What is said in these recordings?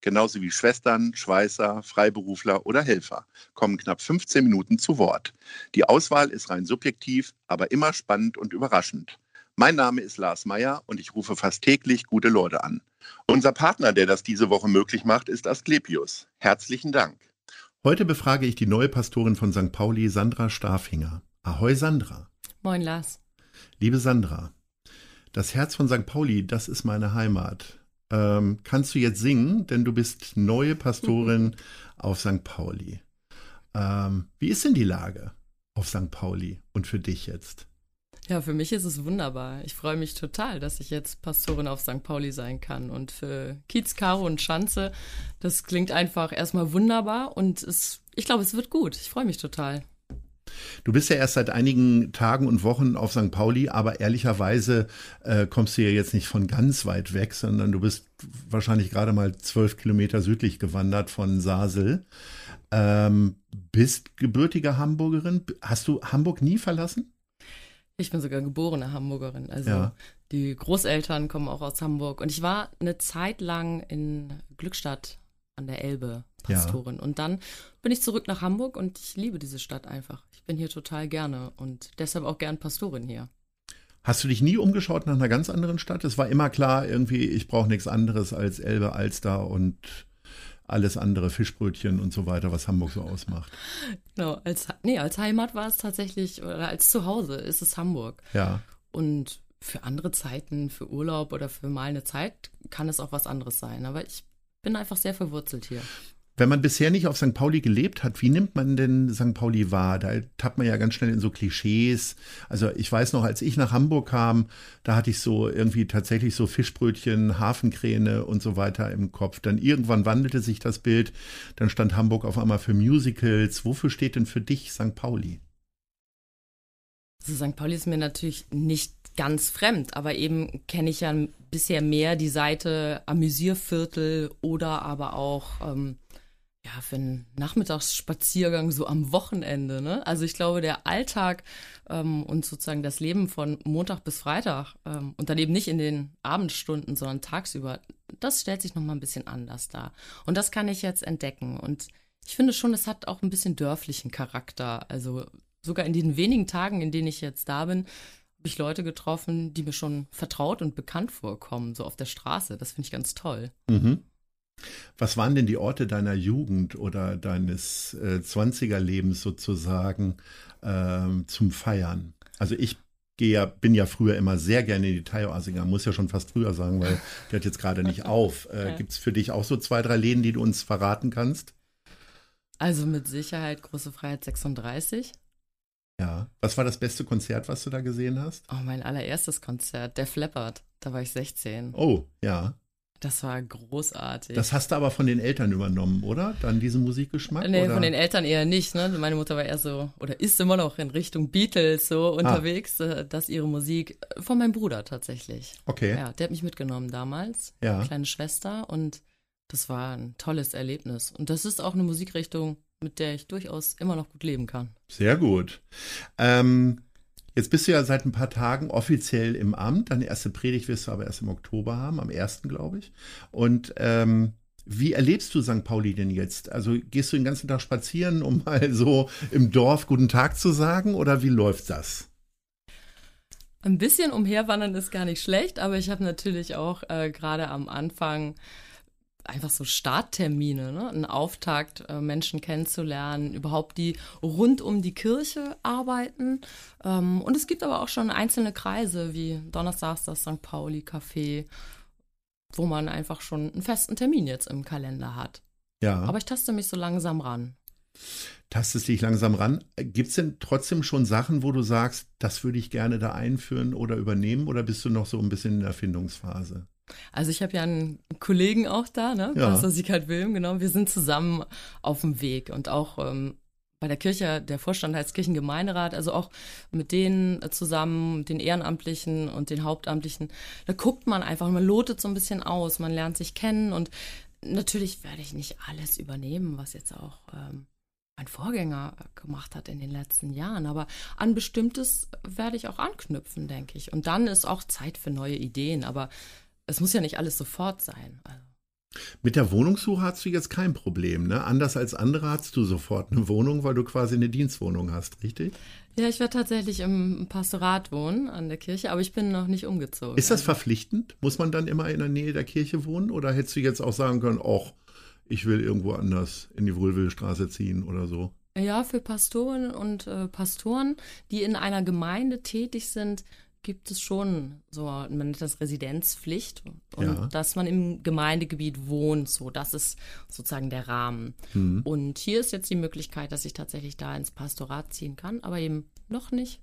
genauso wie Schwestern, Schweißer, Freiberufler oder Helfer, kommen knapp 15 Minuten zu Wort. Die Auswahl ist rein subjektiv, aber immer spannend und überraschend. Mein Name ist Lars Meyer und ich rufe fast täglich gute Leute an. Unser Partner, der das diese Woche möglich macht, ist Asklepios. Herzlichen Dank. Heute befrage ich die neue Pastorin von St. Pauli, Sandra Stafinger. Ahoi, Sandra. Moin, Lars. Liebe Sandra, das Herz von St. Pauli, das ist meine Heimat. Ähm, kannst du jetzt singen, denn du bist neue Pastorin auf St. Pauli. Ähm, wie ist denn die Lage auf St. Pauli und für dich jetzt? Ja, für mich ist es wunderbar. Ich freue mich total, dass ich jetzt Pastorin auf St. Pauli sein kann. Und für Kiez, Karo und Schanze, das klingt einfach erstmal wunderbar und es, ich glaube, es wird gut. Ich freue mich total. Du bist ja erst seit einigen Tagen und Wochen auf St. Pauli, aber ehrlicherweise äh, kommst du ja jetzt nicht von ganz weit weg, sondern du bist wahrscheinlich gerade mal zwölf Kilometer südlich gewandert von Sasel. Ähm, bist gebürtige Hamburgerin. Hast du Hamburg nie verlassen? Ich bin sogar geborene Hamburgerin. Also ja. die Großeltern kommen auch aus Hamburg. Und ich war eine Zeit lang in Glückstadt an der Elbe Pastorin. Ja. Und dann bin ich zurück nach Hamburg und ich liebe diese Stadt einfach. Ich bin hier total gerne und deshalb auch gern Pastorin hier. Hast du dich nie umgeschaut nach einer ganz anderen Stadt? Es war immer klar, irgendwie, ich brauche nichts anderes als Elbe, Alster und alles andere, Fischbrötchen und so weiter, was Hamburg so ausmacht. Genau, als, nee, als Heimat war es tatsächlich, oder als Zuhause ist es Hamburg. Ja. Und für andere Zeiten, für Urlaub oder für mal eine Zeit kann es auch was anderes sein. Aber ich bin einfach sehr verwurzelt hier. Wenn man bisher nicht auf St. Pauli gelebt hat, wie nimmt man denn St. Pauli wahr? Da tappt man ja ganz schnell in so Klischees. Also ich weiß noch, als ich nach Hamburg kam, da hatte ich so irgendwie tatsächlich so Fischbrötchen, Hafenkräne und so weiter im Kopf. Dann irgendwann wandelte sich das Bild. Dann stand Hamburg auf einmal für Musicals. Wofür steht denn für dich St. Pauli? Also St. Pauli ist mir natürlich nicht ganz fremd, aber eben kenne ich ja bisher mehr die Seite Amüsierviertel oder aber auch ähm, ja, für einen Nachmittagsspaziergang so am Wochenende. Ne? Also ich glaube, der Alltag ähm, und sozusagen das Leben von Montag bis Freitag ähm, und dann eben nicht in den Abendstunden, sondern tagsüber, das stellt sich nochmal ein bisschen anders dar. Und das kann ich jetzt entdecken. Und ich finde schon, es hat auch ein bisschen dörflichen Charakter. Also sogar in den wenigen Tagen, in denen ich jetzt da bin, habe ich Leute getroffen, die mir schon vertraut und bekannt vorkommen, so auf der Straße. Das finde ich ganz toll. Mhm. Was waren denn die Orte deiner Jugend oder deines äh, 20er-Lebens sozusagen äh, zum Feiern? Also ich gehe ja, bin ja früher immer sehr gerne in die Thai-Oase gegangen, muss ja schon fast früher sagen, weil die hat jetzt gerade nicht auf. Äh, Gibt es für dich auch so zwei, drei Läden, die du uns verraten kannst? Also mit Sicherheit Große Freiheit 36. Ja. Was war das beste Konzert, was du da gesehen hast? Oh, mein allererstes Konzert, der Flappert. Da war ich 16. Oh, ja. Das war großartig. Das hast du aber von den Eltern übernommen, oder? Dann diesen Musikgeschmack? Nee, oder? von den Eltern eher nicht. Ne? Meine Mutter war eher so, oder ist immer noch in Richtung Beatles so unterwegs, ah. dass ihre Musik, äh, von meinem Bruder tatsächlich. Okay. Ja, der hat mich mitgenommen damals, ja. kleine Schwester und das war ein tolles Erlebnis. Und das ist auch eine Musikrichtung, mit der ich durchaus immer noch gut leben kann. Sehr gut. Ähm, Jetzt bist du ja seit ein paar Tagen offiziell im Amt. Deine erste Predigt wirst du aber erst im Oktober haben, am 1. glaube ich. Und ähm, wie erlebst du St. Pauli denn jetzt? Also gehst du den ganzen Tag spazieren, um mal so im Dorf guten Tag zu sagen oder wie läuft das? Ein bisschen umherwandern ist gar nicht schlecht, aber ich habe natürlich auch äh, gerade am Anfang einfach so Starttermine, ne? ein Auftakt, äh, Menschen kennenzulernen, überhaupt die rund um die Kirche arbeiten. Ähm, und es gibt aber auch schon einzelne Kreise wie Donnerstags das St. Pauli Café, wo man einfach schon einen festen Termin jetzt im Kalender hat. Ja. Aber ich taste mich so langsam ran. Tastest dich langsam ran. Gibt es denn trotzdem schon Sachen, wo du sagst, das würde ich gerne da einführen oder übernehmen oder bist du noch so ein bisschen in der Erfindungsphase? Also ich habe ja einen Kollegen auch da, ne? Ja. Pastor Siegert Wilm, genau. Wir sind zusammen auf dem Weg und auch ähm, bei der Kirche, der Vorstand heißt Kirchengemeinderat, also auch mit denen zusammen, den Ehrenamtlichen und den Hauptamtlichen, da guckt man einfach, man lotet so ein bisschen aus, man lernt sich kennen und natürlich werde ich nicht alles übernehmen, was jetzt auch ähm, mein Vorgänger gemacht hat in den letzten Jahren, aber an bestimmtes werde ich auch anknüpfen, denke ich. Und dann ist auch Zeit für neue Ideen, aber es muss ja nicht alles sofort sein. Also. Mit der Wohnungssuche hast du jetzt kein Problem, ne? Anders als andere hast du sofort eine Wohnung, weil du quasi eine Dienstwohnung hast, richtig? Ja, ich werde tatsächlich im Pastorat wohnen an der Kirche, aber ich bin noch nicht umgezogen. Ist das also. verpflichtend? Muss man dann immer in der Nähe der Kirche wohnen? Oder hättest du jetzt auch sagen können, ach, ich will irgendwo anders in die Wohlwillstraße ziehen oder so? Ja, für Pastoren und äh, Pastoren, die in einer Gemeinde tätig sind, gibt es schon so, man nennt das Residenzpflicht und ja. dass man im Gemeindegebiet wohnt, so, das ist sozusagen der Rahmen. Mhm. Und hier ist jetzt die Möglichkeit, dass ich tatsächlich da ins Pastorat ziehen kann, aber eben noch nicht.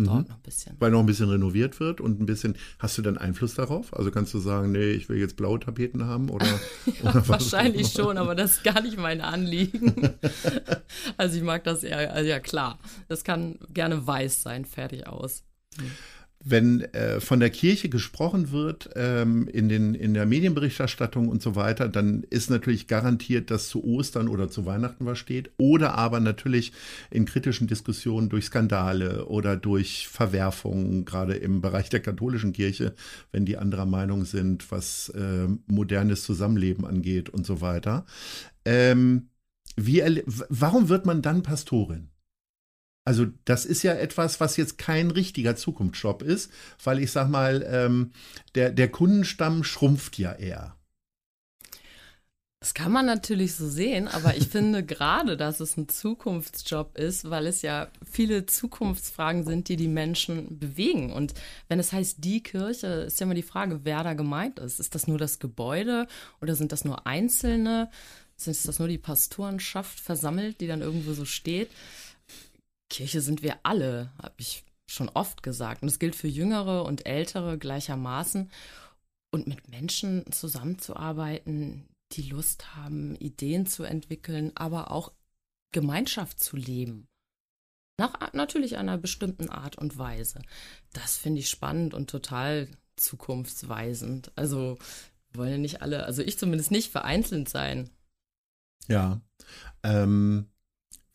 Dauert mhm. noch ein bisschen. Weil noch ein bisschen renoviert wird und ein bisschen, hast du denn Einfluss darauf? Also kannst du sagen, nee, ich will jetzt blaue Tapeten haben oder? ja, oder wahrscheinlich schon, aber das ist gar nicht mein Anliegen. also ich mag das eher, also ja klar, das kann gerne weiß sein, fertig aus. Mhm wenn äh, von der Kirche gesprochen wird ähm, in, den, in der Medienberichterstattung und so weiter, dann ist natürlich garantiert, dass zu Ostern oder zu Weihnachten was steht. Oder aber natürlich in kritischen Diskussionen durch Skandale oder durch Verwerfungen, gerade im Bereich der katholischen Kirche, wenn die anderer Meinung sind, was äh, modernes Zusammenleben angeht und so weiter. Ähm, wie, warum wird man dann Pastorin? Also das ist ja etwas, was jetzt kein richtiger Zukunftsjob ist, weil ich sag mal, ähm, der, der Kundenstamm schrumpft ja eher. Das kann man natürlich so sehen, aber ich finde gerade, dass es ein Zukunftsjob ist, weil es ja viele Zukunftsfragen sind, die die Menschen bewegen. Und wenn es heißt die Kirche, ist ja immer die Frage, wer da gemeint ist. Ist das nur das Gebäude oder sind das nur Einzelne? Ist das nur die Pastorenschaft versammelt, die dann irgendwo so steht? Kirche sind wir alle, habe ich schon oft gesagt. Und es gilt für Jüngere und Ältere gleichermaßen. Und mit Menschen zusammenzuarbeiten, die Lust haben, Ideen zu entwickeln, aber auch Gemeinschaft zu leben. Nach natürlich einer bestimmten Art und Weise. Das finde ich spannend und total zukunftsweisend. Also wollen ja nicht alle, also ich zumindest nicht vereinzelt sein. Ja. Ähm,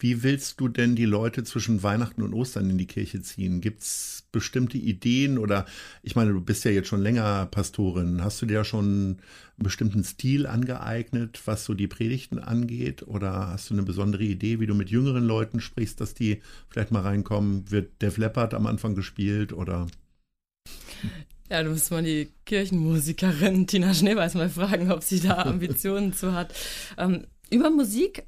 wie willst du denn die Leute zwischen Weihnachten und Ostern in die Kirche ziehen? Gibt es bestimmte Ideen oder ich meine, du bist ja jetzt schon länger Pastorin. Hast du dir schon einen bestimmten Stil angeeignet, was so die Predigten angeht? Oder hast du eine besondere Idee, wie du mit jüngeren Leuten sprichst, dass die vielleicht mal reinkommen? Wird Def Leppard am Anfang gespielt oder? Ja, du musst mal die Kirchenmusikerin Tina Schneeweiß mal fragen, ob sie da Ambitionen zu hat. Ähm, über Musik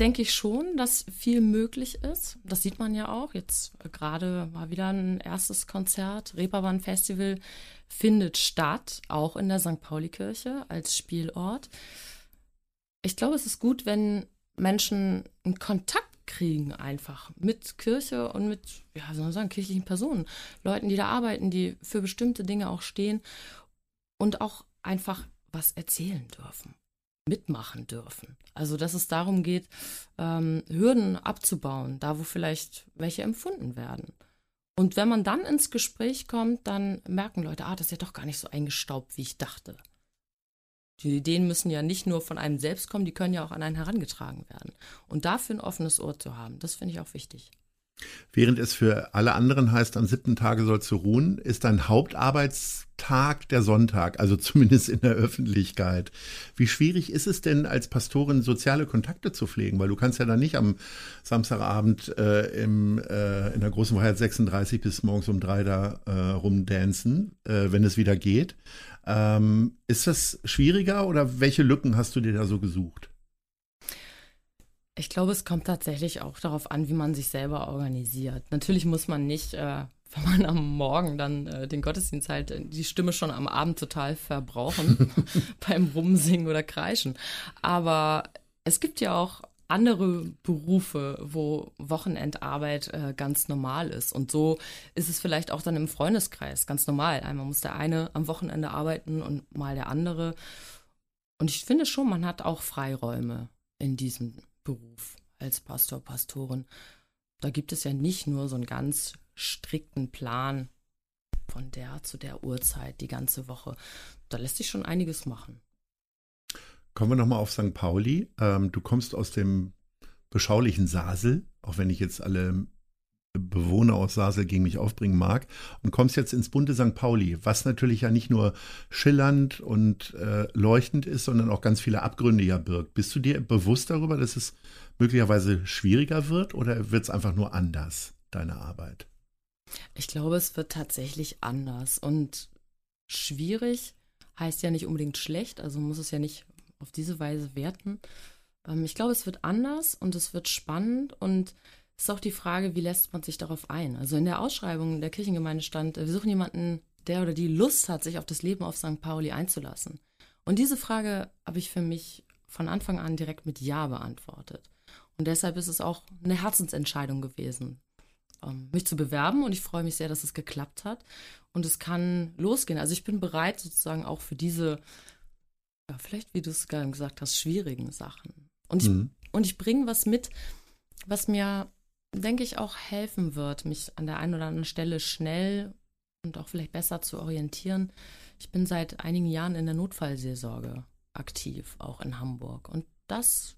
denke ich schon, dass viel möglich ist. Das sieht man ja auch. Jetzt gerade war wieder ein erstes Konzert. Reeperbahn Festival findet statt, auch in der St. Pauli-Kirche als Spielort. Ich glaube, es ist gut, wenn Menschen einen Kontakt kriegen einfach mit Kirche und mit, ja, soll man sagen, kirchlichen Personen. Leuten, die da arbeiten, die für bestimmte Dinge auch stehen und auch einfach was erzählen dürfen mitmachen dürfen. Also dass es darum geht, ähm, Hürden abzubauen, da wo vielleicht welche empfunden werden. Und wenn man dann ins Gespräch kommt, dann merken Leute, ah, das ist ja doch gar nicht so eingestaubt, wie ich dachte. Die Ideen müssen ja nicht nur von einem selbst kommen, die können ja auch an einen herangetragen werden. Und dafür ein offenes Ohr zu haben, das finde ich auch wichtig. Während es für alle anderen heißt, am siebten Tage sollst du ruhen, ist dein Hauptarbeitstag der Sonntag, also zumindest in der Öffentlichkeit. Wie schwierig ist es denn als Pastorin soziale Kontakte zu pflegen? Weil du kannst ja dann nicht am Samstagabend äh, im, äh, in der großen Freiheit 36 bis morgens um drei da äh, rumdancen, äh, wenn es wieder geht. Ähm, ist das schwieriger oder welche Lücken hast du dir da so gesucht? Ich glaube, es kommt tatsächlich auch darauf an, wie man sich selber organisiert. Natürlich muss man nicht, äh, wenn man am Morgen dann äh, den Gottesdienst halt äh, die Stimme schon am Abend total verbrauchen beim Rumsingen oder Kreischen. Aber es gibt ja auch andere Berufe, wo Wochenendarbeit äh, ganz normal ist. Und so ist es vielleicht auch dann im Freundeskreis ganz normal. Einmal muss der eine am Wochenende arbeiten und mal der andere. Und ich finde schon, man hat auch Freiräume in diesem Beruf. als Pastor, Pastorin. Da gibt es ja nicht nur so einen ganz strikten Plan von der zu der Uhrzeit die ganze Woche. Da lässt sich schon einiges machen. Kommen wir nochmal auf St. Pauli. Ähm, du kommst aus dem beschaulichen Sasel, auch wenn ich jetzt alle Bewohner aus Sasel gegen mich aufbringen mag, und kommst jetzt ins bunte St. Pauli, was natürlich ja nicht nur schillernd und äh, leuchtend ist, sondern auch ganz viele Abgründe ja birgt. Bist du dir bewusst darüber, dass es möglicherweise schwieriger wird oder wird es einfach nur anders, deine Arbeit? Ich glaube, es wird tatsächlich anders. Und schwierig heißt ja nicht unbedingt schlecht, also muss es ja nicht auf diese Weise werten. Ähm, ich glaube, es wird anders und es wird spannend und ist auch die Frage, wie lässt man sich darauf ein? Also in der Ausschreibung der Kirchengemeinde stand, wir suchen jemanden, der oder die Lust hat, sich auf das Leben auf St. Pauli einzulassen. Und diese Frage habe ich für mich von Anfang an direkt mit Ja beantwortet. Und deshalb ist es auch eine Herzensentscheidung gewesen, ähm, mich zu bewerben. Und ich freue mich sehr, dass es geklappt hat. Und es kann losgehen. Also ich bin bereit sozusagen auch für diese, ja, vielleicht wie du es gerade gesagt hast, schwierigen Sachen. Und ich, mhm. und ich bringe was mit, was mir, denke ich, auch helfen wird, mich an der einen oder anderen Stelle schnell und auch vielleicht besser zu orientieren. Ich bin seit einigen Jahren in der Notfallseelsorge aktiv, auch in Hamburg. Und das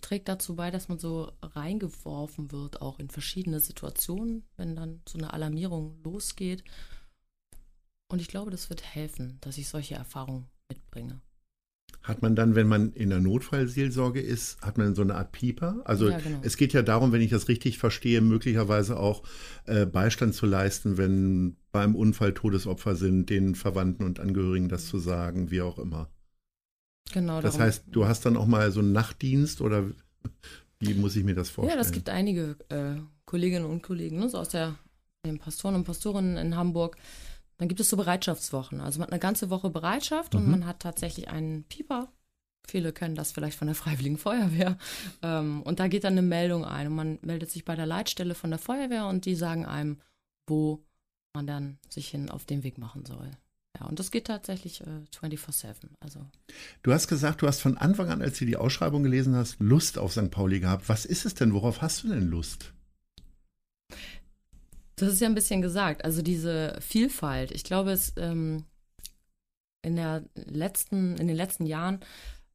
trägt dazu bei, dass man so reingeworfen wird, auch in verschiedene Situationen, wenn dann so eine Alarmierung losgeht. Und ich glaube, das wird helfen, dass ich solche Erfahrungen mitbringe. Hat man dann, wenn man in der Notfallseelsorge ist, hat man so eine Art Pieper? Also ja, genau. es geht ja darum, wenn ich das richtig verstehe, möglicherweise auch äh, Beistand zu leisten, wenn beim Unfall Todesopfer sind, den Verwandten und Angehörigen das zu sagen, wie auch immer. Genau. Das heißt, du hast dann auch mal so einen Nachtdienst oder wie muss ich mir das vorstellen? Ja, das gibt einige äh, Kolleginnen und Kollegen, ne, so aus der, den Pastoren und Pastorinnen in Hamburg. Dann gibt es so Bereitschaftswochen. Also man hat eine ganze Woche Bereitschaft mhm. und man hat tatsächlich einen Pieper. Viele kennen das vielleicht von der Freiwilligen Feuerwehr. Ähm, und da geht dann eine Meldung ein und man meldet sich bei der Leitstelle von der Feuerwehr und die sagen einem, wo man dann sich hin auf den Weg machen soll. Ja, und das geht tatsächlich äh, 24-7. Also. Du hast gesagt, du hast von Anfang an, als du die Ausschreibung gelesen hast, Lust auf St. Pauli gehabt. Was ist es denn? Worauf hast du denn Lust? Das ist ja ein bisschen gesagt. Also diese Vielfalt. Ich glaube, es ähm, in, der letzten, in den letzten Jahren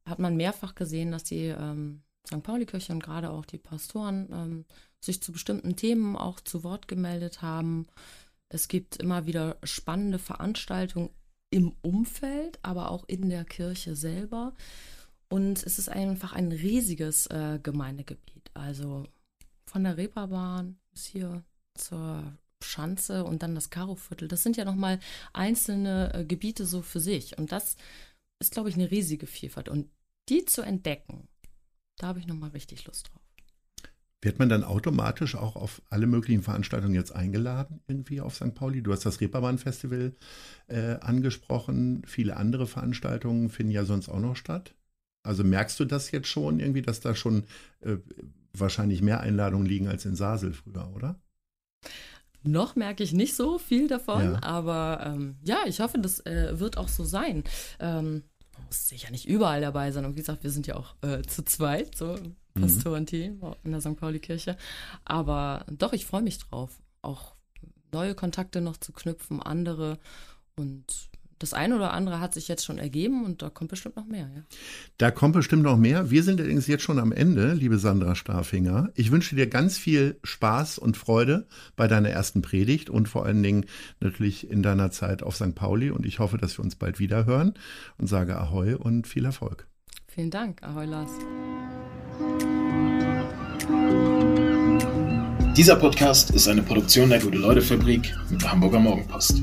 hat man mehrfach gesehen, dass die ähm, St. Pauli-Kirche und gerade auch die Pastoren ähm, sich zu bestimmten Themen auch zu Wort gemeldet haben. Es gibt immer wieder spannende Veranstaltungen im Umfeld, aber auch in der Kirche selber. Und es ist einfach ein riesiges äh, Gemeindegebiet. Also von der Reeperbahn bis hier zur Schanze und dann das Karoviertel. Das sind ja nochmal einzelne äh, Gebiete so für sich. Und das ist, glaube ich, eine riesige Vielfalt. Und die zu entdecken, da habe ich nochmal richtig Lust drauf. Wird man dann automatisch auch auf alle möglichen Veranstaltungen jetzt eingeladen, irgendwie auf St. Pauli? Du hast das Reeperbahn-Festival äh, angesprochen. Viele andere Veranstaltungen finden ja sonst auch noch statt. Also merkst du das jetzt schon irgendwie, dass da schon äh, wahrscheinlich mehr Einladungen liegen als in Sasel früher, oder? Noch merke ich nicht so viel davon, ja. aber ähm, ja, ich hoffe, das äh, wird auch so sein. Ähm, muss sicher nicht überall dabei sein. Und wie gesagt, wir sind ja auch äh, zu zweit, so Mhm. Pastorenteam in der St. Pauli-Kirche. Aber doch, ich freue mich drauf, auch neue Kontakte noch zu knüpfen, andere. Und das eine oder andere hat sich jetzt schon ergeben und da kommt bestimmt noch mehr. Ja. Da kommt bestimmt noch mehr. Wir sind allerdings jetzt schon am Ende, liebe Sandra Starfinger. Ich wünsche dir ganz viel Spaß und Freude bei deiner ersten Predigt und vor allen Dingen natürlich in deiner Zeit auf St. Pauli. Und ich hoffe, dass wir uns bald wieder hören und sage Ahoi und viel Erfolg. Vielen Dank. Ahoi, Lars. Dieser Podcast ist eine Produktion der Gute-Leute-Fabrik mit der Hamburger Morgenpost.